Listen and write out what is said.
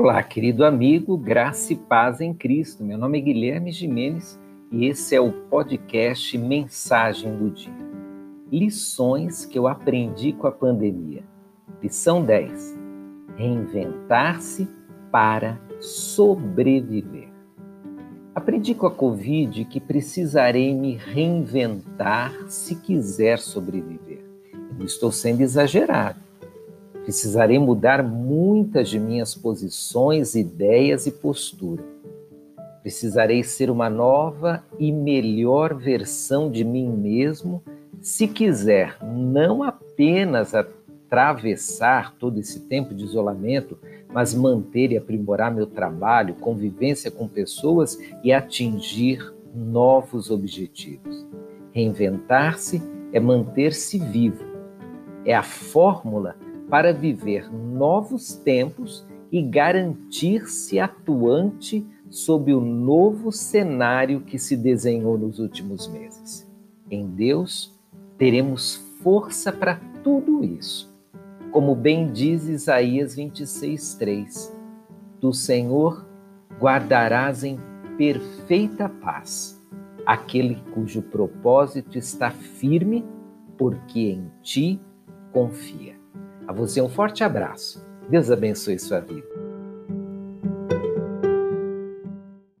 Olá, querido amigo, graça e paz em Cristo. Meu nome é Guilherme Jimenez e esse é o podcast Mensagem do Dia. Lições que eu aprendi com a pandemia. Lição 10: Reinventar-se para sobreviver. Aprendi com a Covid que precisarei me reinventar se quiser sobreviver. não estou sendo exagerado Precisarei mudar muitas de minhas posições, ideias e postura. Precisarei ser uma nova e melhor versão de mim mesmo se quiser não apenas atravessar todo esse tempo de isolamento, mas manter e aprimorar meu trabalho, convivência com pessoas e atingir novos objetivos. Reinventar-se é manter-se vivo. É a fórmula para viver novos tempos e garantir-se atuante sob o novo cenário que se desenhou nos últimos meses. Em Deus, teremos força para tudo isso. Como bem diz Isaías 26:3, do Senhor guardarás em perfeita paz aquele cujo propósito está firme, porque em ti confia. A você um forte abraço. Deus abençoe sua vida.